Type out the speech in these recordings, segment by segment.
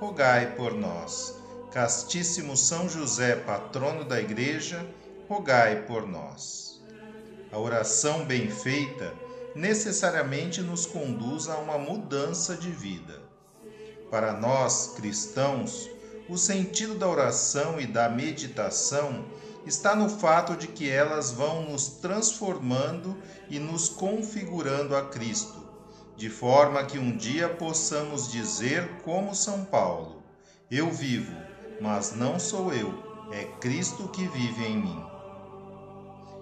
rogai por nós. Castíssimo São José, patrono da Igreja, rogai por nós. A oração bem feita necessariamente nos conduz a uma mudança de vida. Para nós, cristãos, o sentido da oração e da meditação está no fato de que elas vão nos transformando e nos configurando a Cristo de forma que um dia possamos dizer, como São Paulo: Eu vivo, mas não sou eu, é Cristo que vive em mim.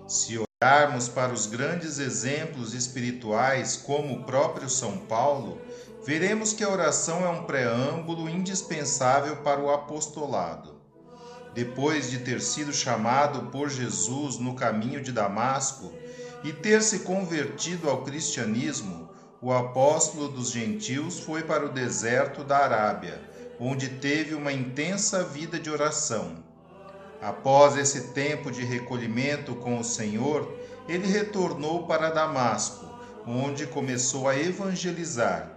Se olharmos para os grandes exemplos espirituais, como o próprio São Paulo, veremos que a oração é um preâmbulo indispensável para o apostolado. Depois de ter sido chamado por Jesus no caminho de Damasco e ter se convertido ao cristianismo, o apóstolo dos gentios foi para o deserto da Arábia, onde teve uma intensa vida de oração. Após esse tempo de recolhimento com o Senhor, ele retornou para Damasco, onde começou a evangelizar.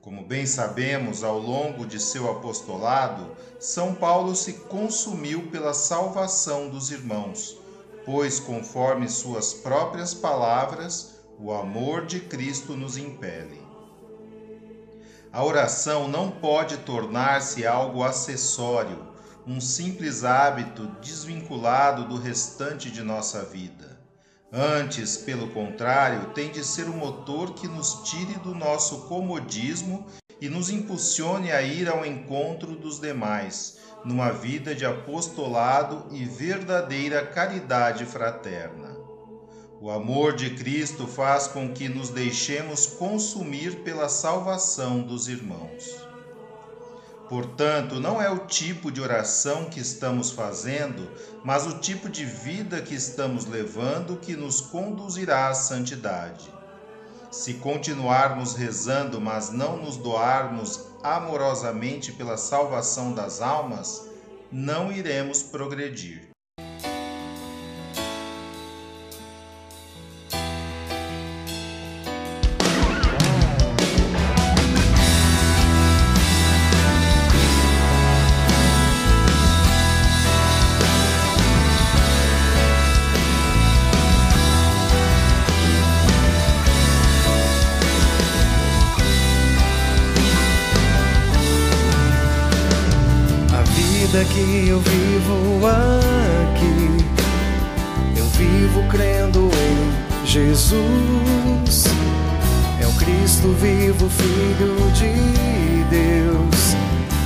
Como bem sabemos, ao longo de seu apostolado, São Paulo se consumiu pela salvação dos irmãos, pois, conforme suas próprias palavras, o amor de Cristo nos impele. A oração não pode tornar-se algo acessório, um simples hábito desvinculado do restante de nossa vida. Antes, pelo contrário, tem de ser o motor que nos tire do nosso comodismo e nos impulsione a ir ao encontro dos demais, numa vida de apostolado e verdadeira caridade fraterna. O amor de Cristo faz com que nos deixemos consumir pela salvação dos irmãos. Portanto, não é o tipo de oração que estamos fazendo, mas o tipo de vida que estamos levando que nos conduzirá à santidade. Se continuarmos rezando, mas não nos doarmos amorosamente pela salvação das almas, não iremos progredir. Vivo aqui, eu vivo crendo em Jesus. É o Cristo vivo, Filho de Deus,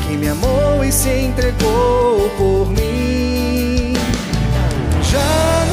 que me amou e se entregou por mim. Já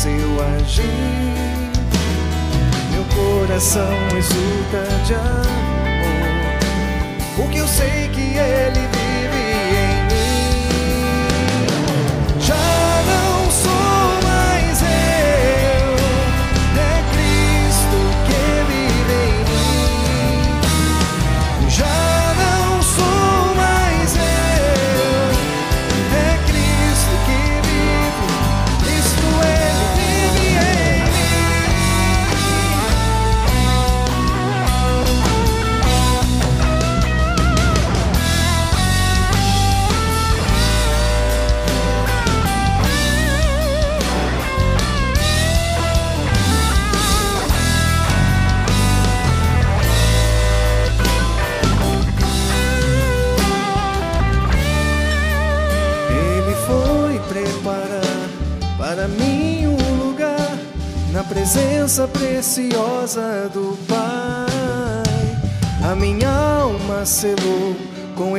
seu agir. Meu coração exulta de amor, porque eu sei que Ele preciosa do Pai. A minha alma selou com o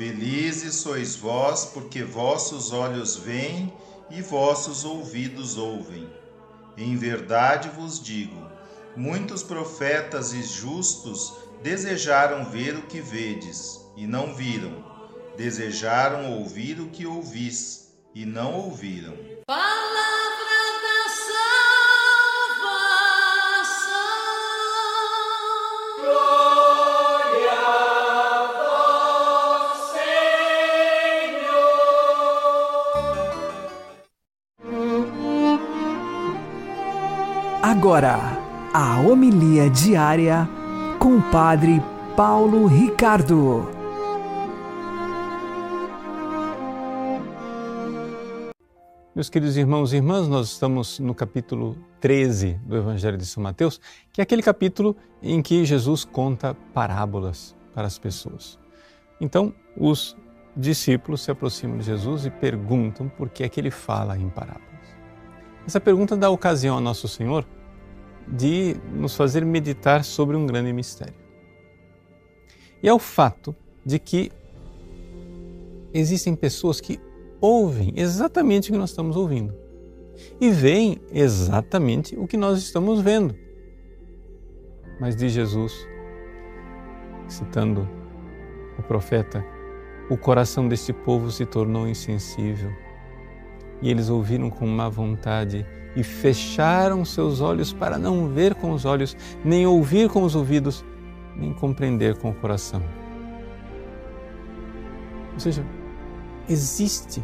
Felizes sois vós, porque vossos olhos veem e vossos ouvidos ouvem. Em verdade vos digo: muitos profetas e justos desejaram ver o que vedes, e não viram. Desejaram ouvir o que ouvis, e não ouviram. Agora, a homilia diária com o Padre Paulo Ricardo. Meus queridos irmãos e irmãs, nós estamos no capítulo 13 do Evangelho de São Mateus, que é aquele capítulo em que Jesus conta parábolas para as pessoas. Então, os discípulos se aproximam de Jesus e perguntam por que é que ele fala em parábolas. Essa pergunta dá ocasião a Nosso Senhor de nos fazer meditar sobre um grande mistério. E é o fato de que existem pessoas que ouvem exatamente o que nós estamos ouvindo e veem exatamente o que nós estamos vendo. Mas diz Jesus, citando o profeta, o coração deste povo se tornou insensível e eles ouviram com má vontade e fecharam seus olhos para não ver com os olhos, nem ouvir com os ouvidos, nem compreender com o coração. Ou seja, existe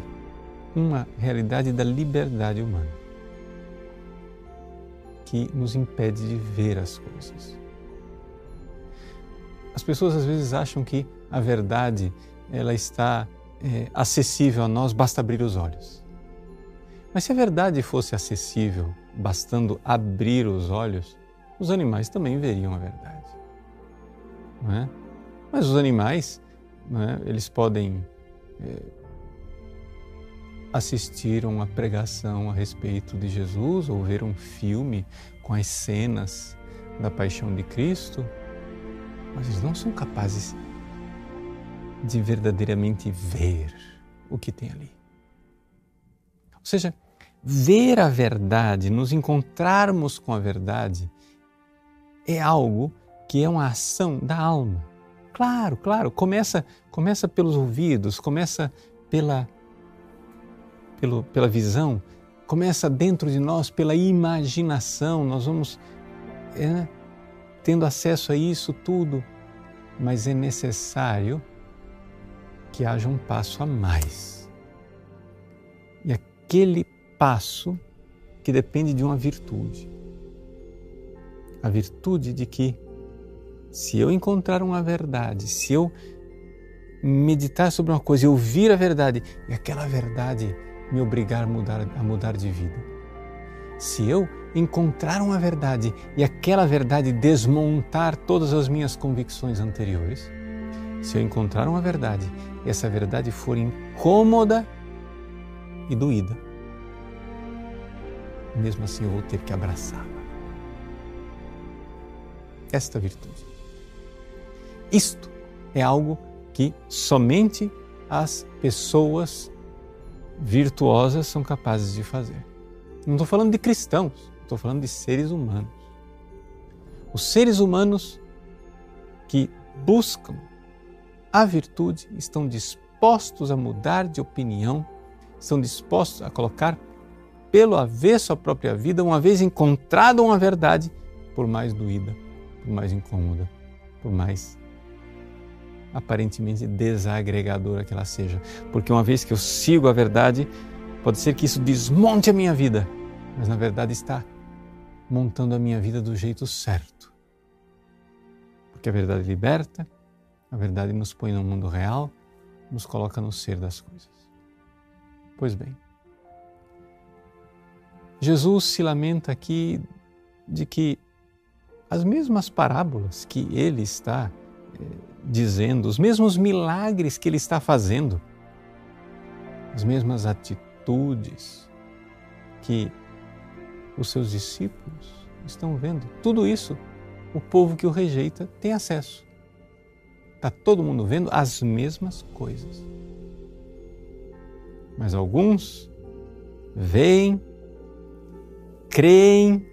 uma realidade da liberdade humana que nos impede de ver as coisas. As pessoas às vezes acham que a verdade ela está é, acessível a nós, basta abrir os olhos. Mas se a verdade fosse acessível, bastando abrir os olhos, os animais também veriam a verdade. É? Mas os animais, é? eles podem é, assistir a uma pregação a respeito de Jesus ou ver um filme com as cenas da paixão de Cristo, mas eles não são capazes de verdadeiramente ver o que tem ali. Ou seja, ver a verdade, nos encontrarmos com a verdade, é algo que é uma ação da alma. Claro, claro, começa, começa pelos ouvidos, começa pela, pelo, pela visão, começa dentro de nós pela imaginação, nós vamos é, tendo acesso a isso tudo, mas é necessário que haja um passo a mais. E aquele passo que depende de uma virtude. A virtude de que, se eu encontrar uma verdade, se eu meditar sobre uma coisa e ouvir a verdade, e aquela verdade me obrigar a mudar, a mudar de vida. Se eu encontrar uma verdade e aquela verdade desmontar todas as minhas convicções anteriores, se eu encontrar uma verdade e essa verdade for incômoda e doída, mesmo assim eu vou ter que abraçá-la. Esta virtude. Isto é algo que somente as pessoas virtuosas são capazes de fazer. Não estou falando de cristãos, estou falando de seres humanos. Os seres humanos que buscam a virtude estão dispostos a mudar de opinião, estão dispostos a colocar pelo avesso a própria vida, uma vez encontrada uma verdade, por mais doída, por mais incômoda, por mais aparentemente desagregadora que ela seja. Porque uma vez que eu sigo a verdade, pode ser que isso desmonte a minha vida, mas na verdade está montando a minha vida do jeito certo. Porque a verdade liberta, a verdade nos põe no mundo real, nos coloca no ser das coisas. Pois bem, Jesus se lamenta aqui de que as mesmas parábolas que ele está eh, dizendo, os mesmos milagres que ele está fazendo, as mesmas atitudes que os seus discípulos estão vendo, tudo isso o povo que o rejeita tem acesso. Está todo mundo vendo as mesmas coisas. Mas alguns veem creem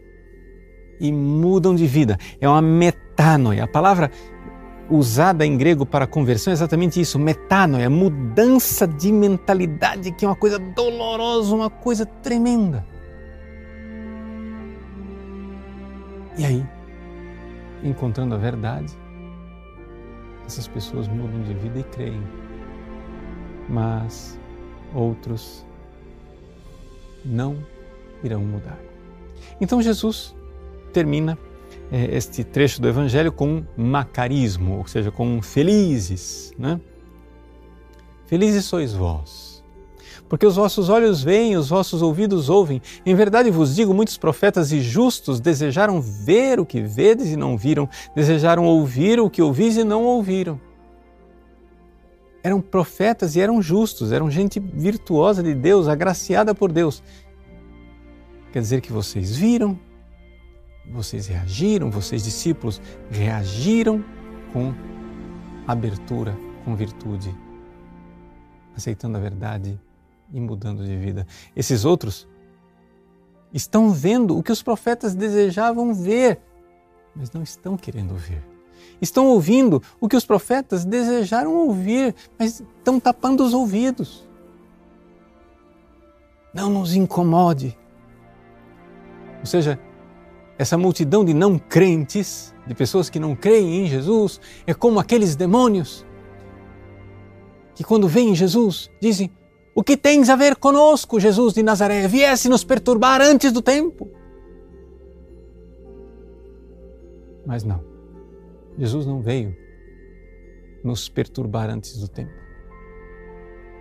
e mudam de vida. É uma metanoia. A palavra usada em grego para conversão é exatamente isso, metanoia, mudança de mentalidade, que é uma coisa dolorosa, uma coisa tremenda. E aí, encontrando a verdade, essas pessoas mudam de vida e creem. Mas outros não irão mudar. Então Jesus termina é, este trecho do Evangelho com um macarismo, ou seja, com felizes. Né? Felizes sois vós, porque os vossos olhos veem, os vossos ouvidos ouvem. Em verdade vos digo, muitos profetas e justos desejaram ver o que vedes e não viram, desejaram ouvir o que ouvis e não ouviram. Eram profetas e eram justos, eram gente virtuosa de Deus, agraciada por Deus, Quer dizer que vocês viram, vocês reagiram, vocês discípulos reagiram com abertura, com virtude, aceitando a verdade e mudando de vida. Esses outros estão vendo o que os profetas desejavam ver, mas não estão querendo ver. Estão ouvindo o que os profetas desejaram ouvir, mas estão tapando os ouvidos. Não nos incomode ou seja, essa multidão de não crentes, de pessoas que não creem em Jesus, é como aqueles demônios que, quando veem Jesus, dizem: O que tens a ver conosco, Jesus de Nazaré? Viesse nos perturbar antes do tempo. Mas não, Jesus não veio nos perturbar antes do tempo.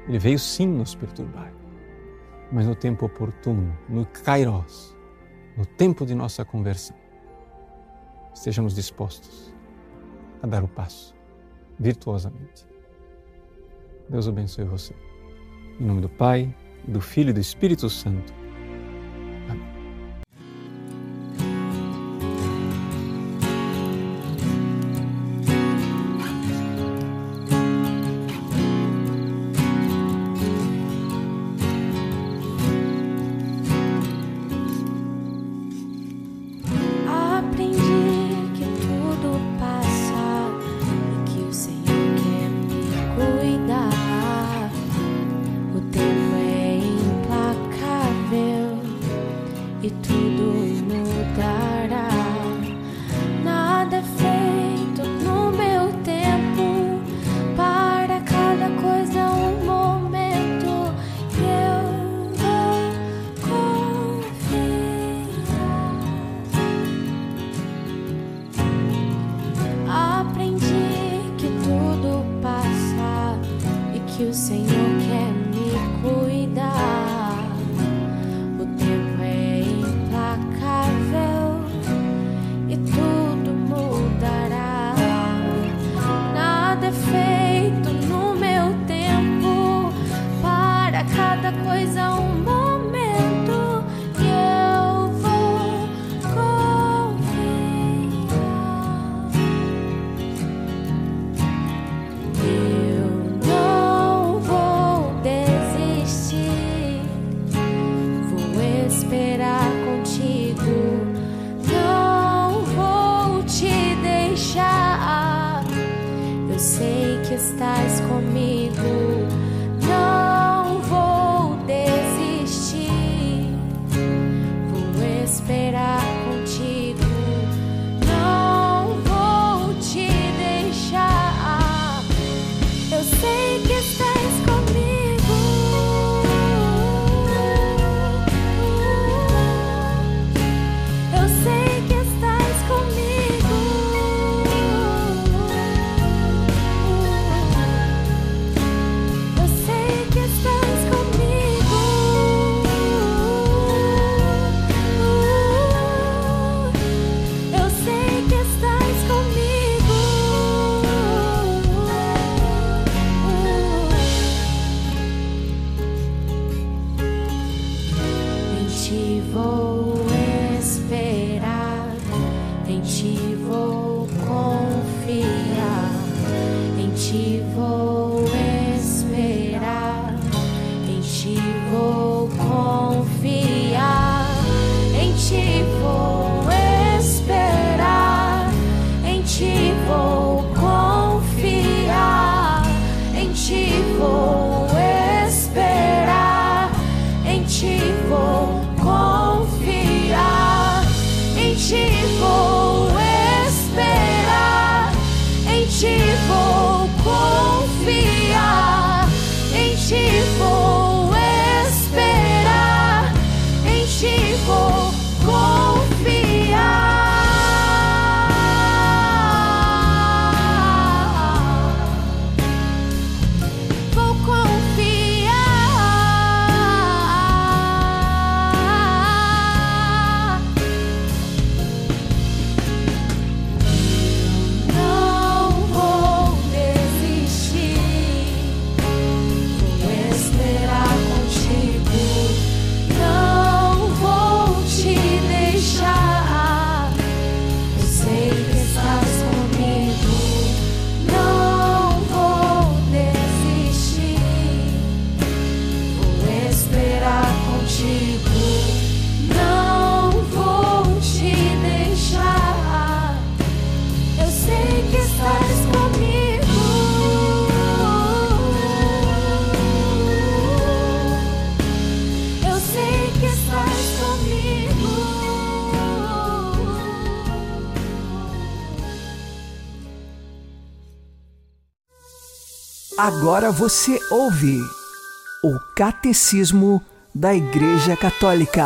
Ele veio sim nos perturbar, mas no tempo oportuno, no Kairos no tempo de nossa conversão, estejamos dispostos a dar o passo virtuosamente. Deus abençoe você. Em nome do Pai, do Filho e do Espírito Santo. Estás comigo. Agora você ouve o Catecismo da Igreja Católica.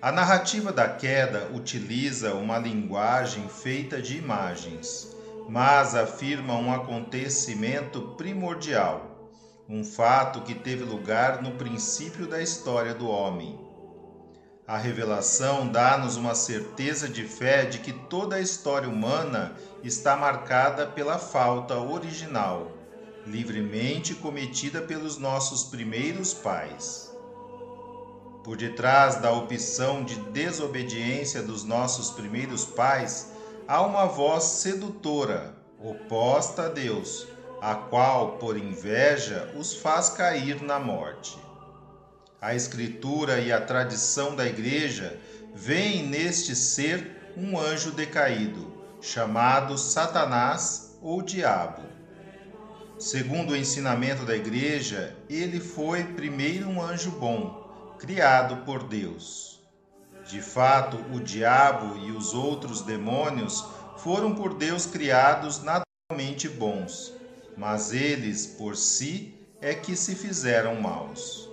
A narrativa da queda utiliza uma linguagem feita de imagens, mas afirma um acontecimento primordial, um fato que teve lugar no princípio da história do homem. A revelação dá-nos uma certeza de fé de que toda a história humana está marcada pela falta original, livremente cometida pelos nossos primeiros pais. Por detrás da opção de desobediência dos nossos primeiros pais, há uma voz sedutora, oposta a Deus, a qual, por inveja, os faz cair na morte. A Escritura e a tradição da Igreja veem neste ser um anjo decaído, chamado Satanás ou Diabo. Segundo o ensinamento da Igreja, ele foi primeiro um anjo bom, criado por Deus. De fato, o diabo e os outros demônios foram por Deus criados naturalmente bons, mas eles, por si, é que se fizeram maus.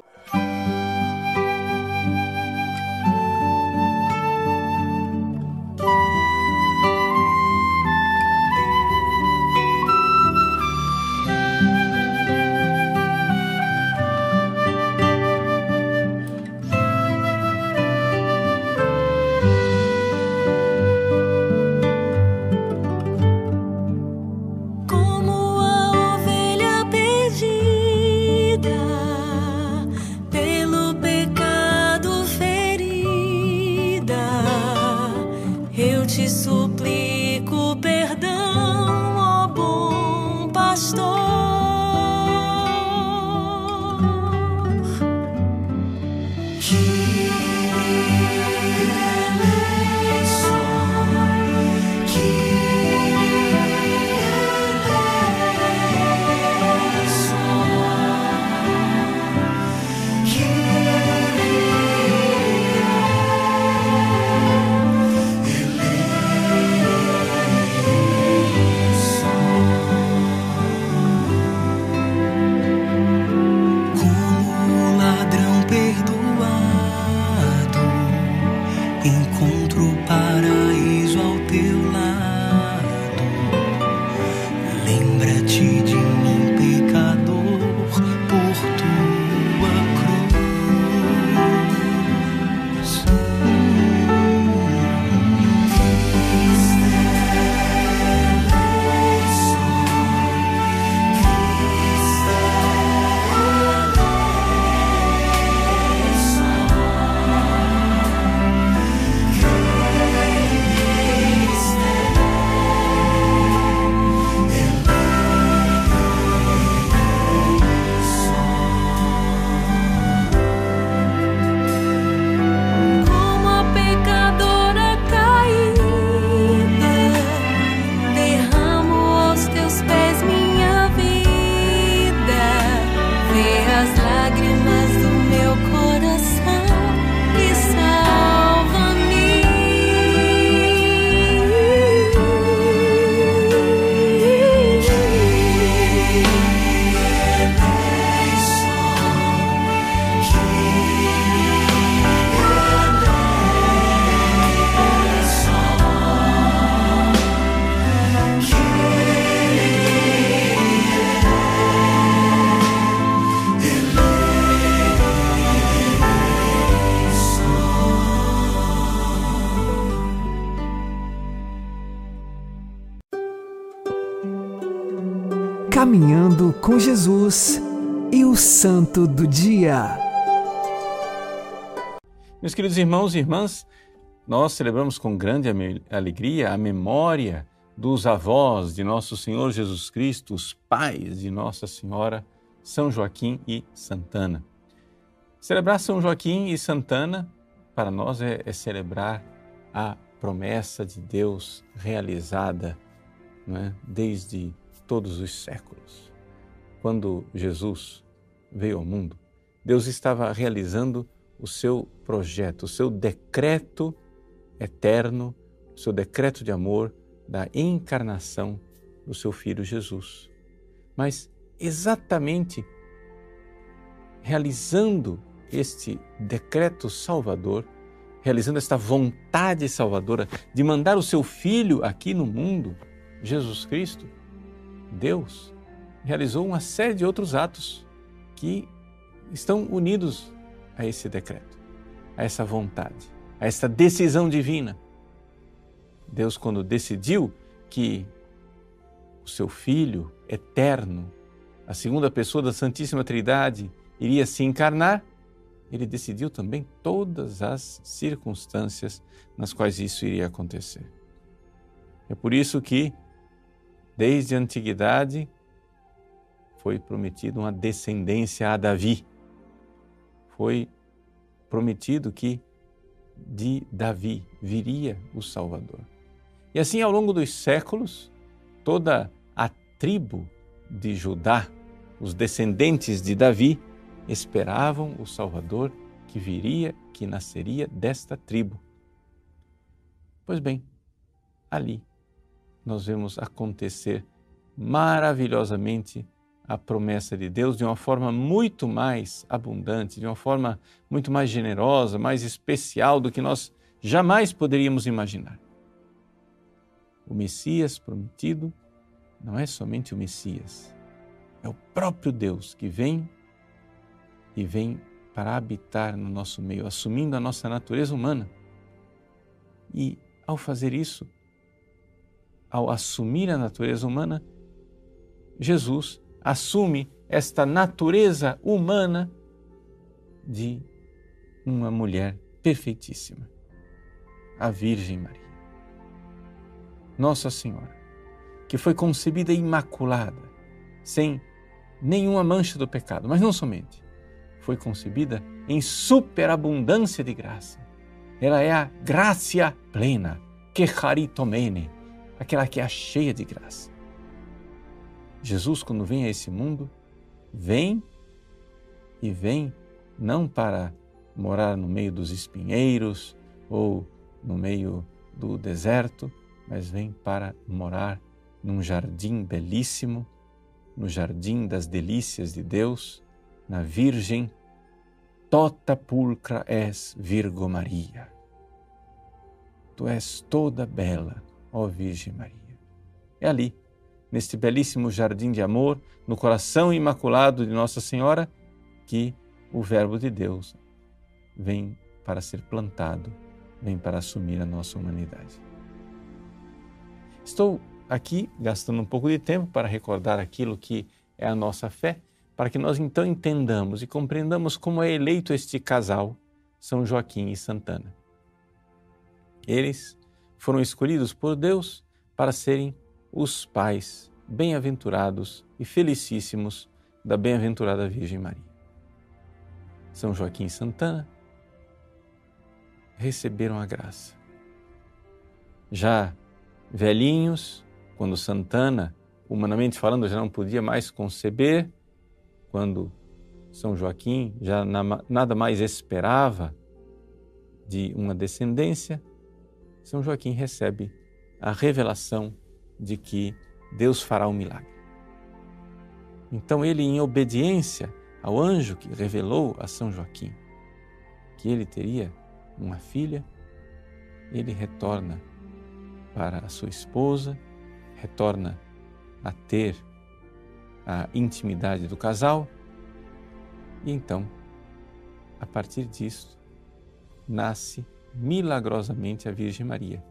Santo do Dia. Meus queridos irmãos e irmãs, nós celebramos com grande alegria a memória dos avós de nosso Senhor Jesus Cristo, os pais de Nossa Senhora, São Joaquim e Santana. Celebrar São Joaquim e Santana, para nós, é, é celebrar a promessa de Deus realizada é? desde todos os séculos. Quando Jesus veio ao mundo, Deus estava realizando o seu projeto, o seu decreto eterno, o seu decreto de amor da encarnação do seu filho Jesus. Mas exatamente realizando este decreto salvador, realizando esta vontade salvadora de mandar o seu filho aqui no mundo, Jesus Cristo, Deus, realizou uma série de outros atos que estão unidos a esse decreto, a essa vontade, a essa decisão divina. Deus, quando decidiu que o seu Filho eterno, a segunda pessoa da Santíssima Trindade, iria se encarnar, ele decidiu também todas as circunstâncias nas quais isso iria acontecer. É por isso que, desde a antiguidade, foi prometido uma descendência a Davi foi prometido que de Davi viria o Salvador. E assim, ao longo dos séculos, toda a tribo de Judá, os descendentes de Davi, esperavam o Salvador que viria, que nasceria desta tribo. Pois bem, ali nós vemos acontecer maravilhosamente a promessa de Deus de uma forma muito mais abundante, de uma forma muito mais generosa, mais especial do que nós jamais poderíamos imaginar. O Messias prometido não é somente o Messias, é o próprio Deus que vem e vem para habitar no nosso meio, assumindo a nossa natureza humana. E ao fazer isso, ao assumir a natureza humana, Jesus assume esta natureza humana de uma mulher perfeitíssima, a Virgem Maria. Nossa Senhora, que foi concebida imaculada, sem nenhuma mancha do pecado, mas não somente, foi concebida em superabundância de graça. Ela é a gracia plena, que charitomene, aquela que é cheia de graça. Jesus, quando vem a esse mundo, vem e vem não para morar no meio dos espinheiros ou no meio do deserto, mas vem para morar num jardim belíssimo, no jardim das delícias de Deus, na Virgem, tota pulcra és Virgo Maria. Tu és toda bela, ó Virgem Maria. É ali neste belíssimo jardim de amor, no coração imaculado de Nossa Senhora, que o Verbo de Deus vem para ser plantado, vem para assumir a nossa humanidade. Estou aqui gastando um pouco de tempo para recordar aquilo que é a nossa fé, para que nós então entendamos e compreendamos como é eleito este casal, São Joaquim e Santana. Eles foram escolhidos por Deus para serem os pais bem-aventurados e felicíssimos da bem-aventurada Virgem Maria. São Joaquim e Santana receberam a graça. Já velhinhos, quando Santana, humanamente falando, já não podia mais conceber, quando São Joaquim já nada mais esperava de uma descendência, São Joaquim recebe a revelação de que Deus fará um milagre. Então ele, em obediência ao anjo que revelou a São Joaquim que ele teria uma filha, ele retorna para a sua esposa, retorna a ter a intimidade do casal e então, a partir disso, nasce milagrosamente a Virgem Maria.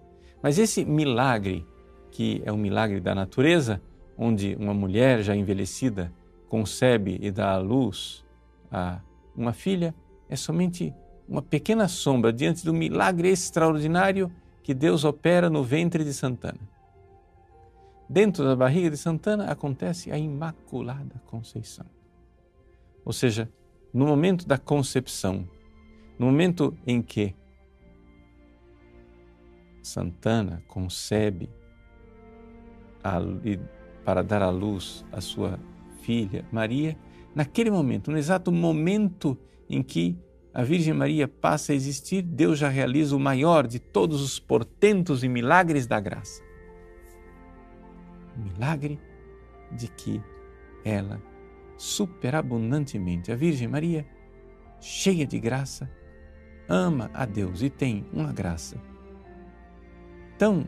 Mas esse milagre que é um milagre da natureza, onde uma mulher já envelhecida concebe e dá à luz a uma filha, é somente uma pequena sombra diante do milagre extraordinário que Deus opera no ventre de Santana. Dentro da barriga de Santana acontece a Imaculada Conceição. Ou seja, no momento da concepção, no momento em que Santana concebe a, para dar à luz a sua filha Maria, naquele momento, no exato momento em que a Virgem Maria passa a existir, Deus já realiza o maior de todos os portentos e milagres da graça. O milagre de que ela, superabundantemente, a Virgem Maria, cheia de graça, ama a Deus e tem uma graça tão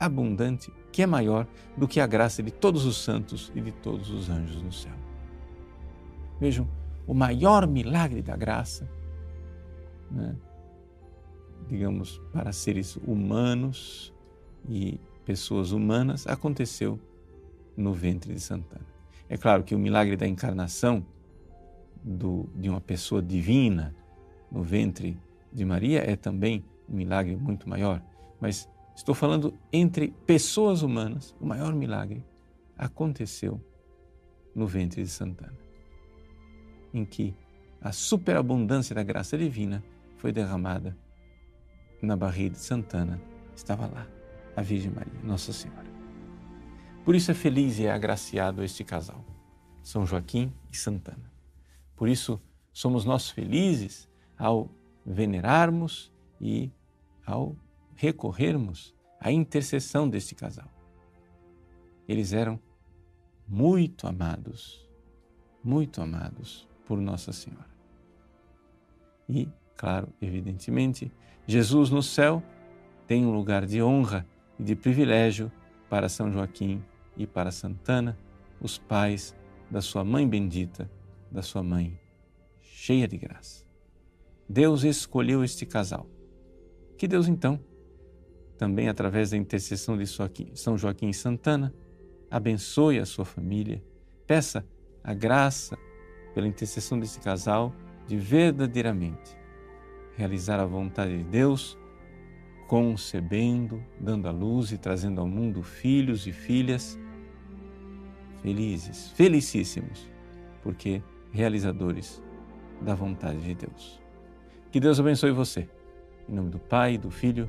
abundante que é maior do que a graça de todos os santos e de todos os anjos no céu. Vejam, o maior milagre da graça, né? digamos, para seres humanos e pessoas humanas, aconteceu no ventre de Santana. É claro que o milagre da encarnação do, de uma pessoa divina no ventre de Maria é também um milagre muito maior, mas estou falando entre pessoas humanas, o maior milagre aconteceu no ventre de Santana, em que a superabundância da graça divina foi derramada na barriga de Santana, estava lá a Virgem Maria, Nossa Senhora. Por isso é feliz e é agraciado este casal, São Joaquim e Santana. Por isso somos nós felizes ao venerarmos e ao recorrermos à intercessão deste casal. Eles eram muito amados, muito amados por Nossa Senhora. E, claro, evidentemente, Jesus no céu tem um lugar de honra e de privilégio para São Joaquim e para Santana, os pais da sua mãe bendita, da sua mãe cheia de graça. Deus escolheu este casal. Que Deus então também através da intercessão de São Joaquim Santana, abençoe a sua família, peça a graça pela intercessão desse casal de verdadeiramente realizar a vontade de Deus, concebendo, dando à luz e trazendo ao mundo filhos e filhas felizes, felicíssimos, porque realizadores da vontade de Deus. Que Deus abençoe você. Em nome do Pai, do Filho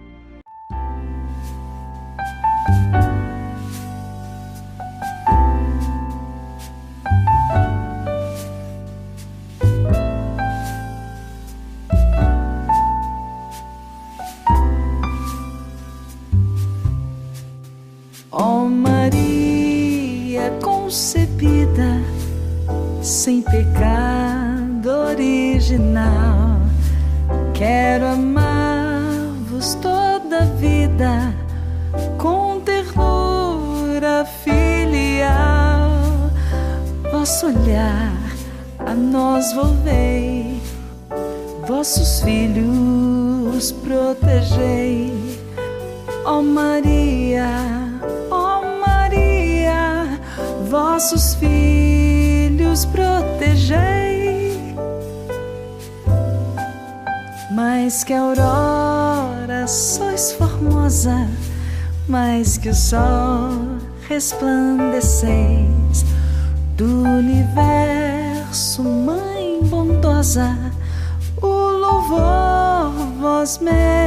Louvor vós mereceis,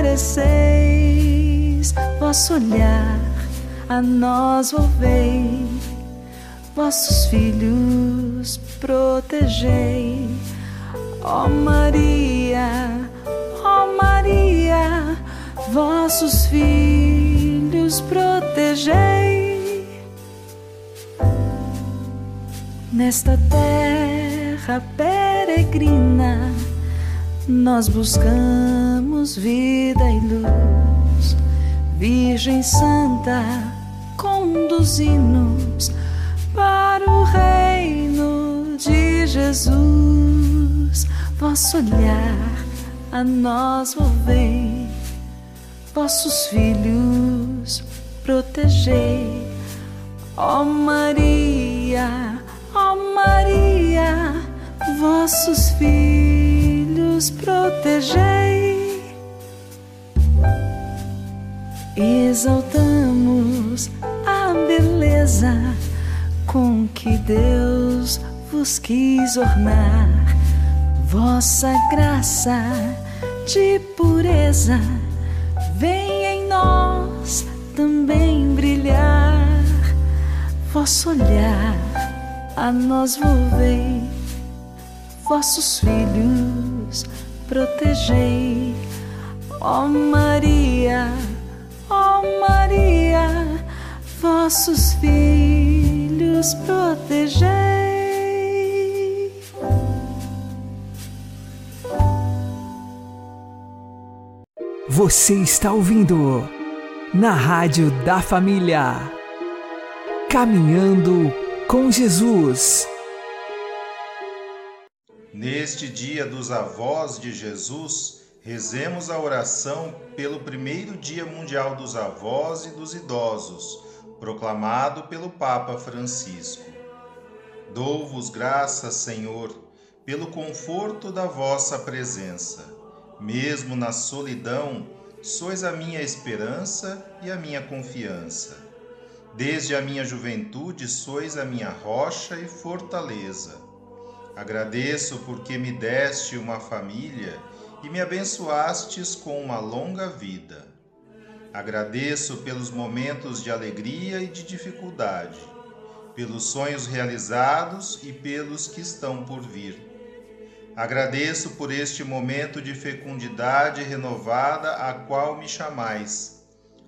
vosso olhar a nós volvei, vossos filhos protegei, ó Maria Maria, vossos filhos protegei. Nesta terra peregrina, nós buscamos vida e luz. Virgem Santa, conduzi-nos para o reino de Jesus. Vosso olhar a nós volvei, vossos filhos protegei. Ó Maria, ó Maria, vossos filhos protegei. Exaltamos a beleza com que Deus vos quis ornar, vossa graça de pureza vem em nós também brilhar. Vosso olhar a nós volvei, vossos filhos protegei. Ó Maria, ó Maria, vossos filhos protegei. Você está ouvindo na Rádio da Família. Caminhando com Jesus. Neste dia dos avós de Jesus, rezemos a oração pelo primeiro Dia Mundial dos Avós e dos Idosos, proclamado pelo Papa Francisco. Dou-vos graças, Senhor, pelo conforto da vossa presença mesmo na solidão, sois a minha esperança e a minha confiança. Desde a minha juventude sois a minha rocha e fortaleza. Agradeço porque me deste uma família e me abençoastes com uma longa vida. Agradeço pelos momentos de alegria e de dificuldade, pelos sonhos realizados e pelos que estão por vir. Agradeço por este momento de fecundidade renovada a qual me chamais.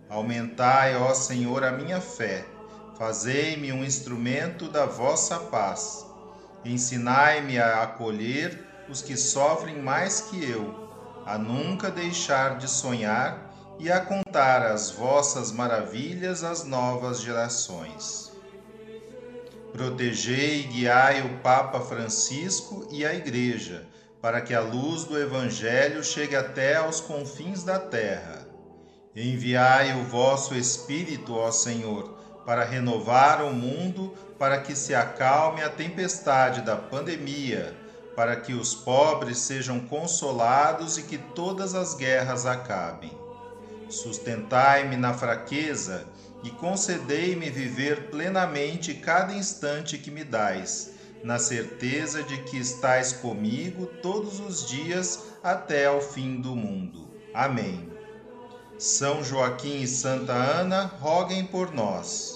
Aumentai, ó Senhor, a minha fé. Fazei-me um instrumento da vossa paz. Ensinai-me a acolher os que sofrem mais que eu, a nunca deixar de sonhar e a contar as vossas maravilhas às novas gerações. Protegei e guiai o Papa Francisco e a Igreja, para que a luz do Evangelho chegue até aos confins da terra. Enviai o vosso Espírito, ó Senhor, para renovar o mundo, para que se acalme a tempestade da pandemia, para que os pobres sejam consolados e que todas as guerras acabem. Sustentai-me na fraqueza e concedei-me viver plenamente cada instante que me dais, na certeza de que estais comigo todos os dias até ao fim do mundo. Amém. São Joaquim e Santa Ana, roguem por nós.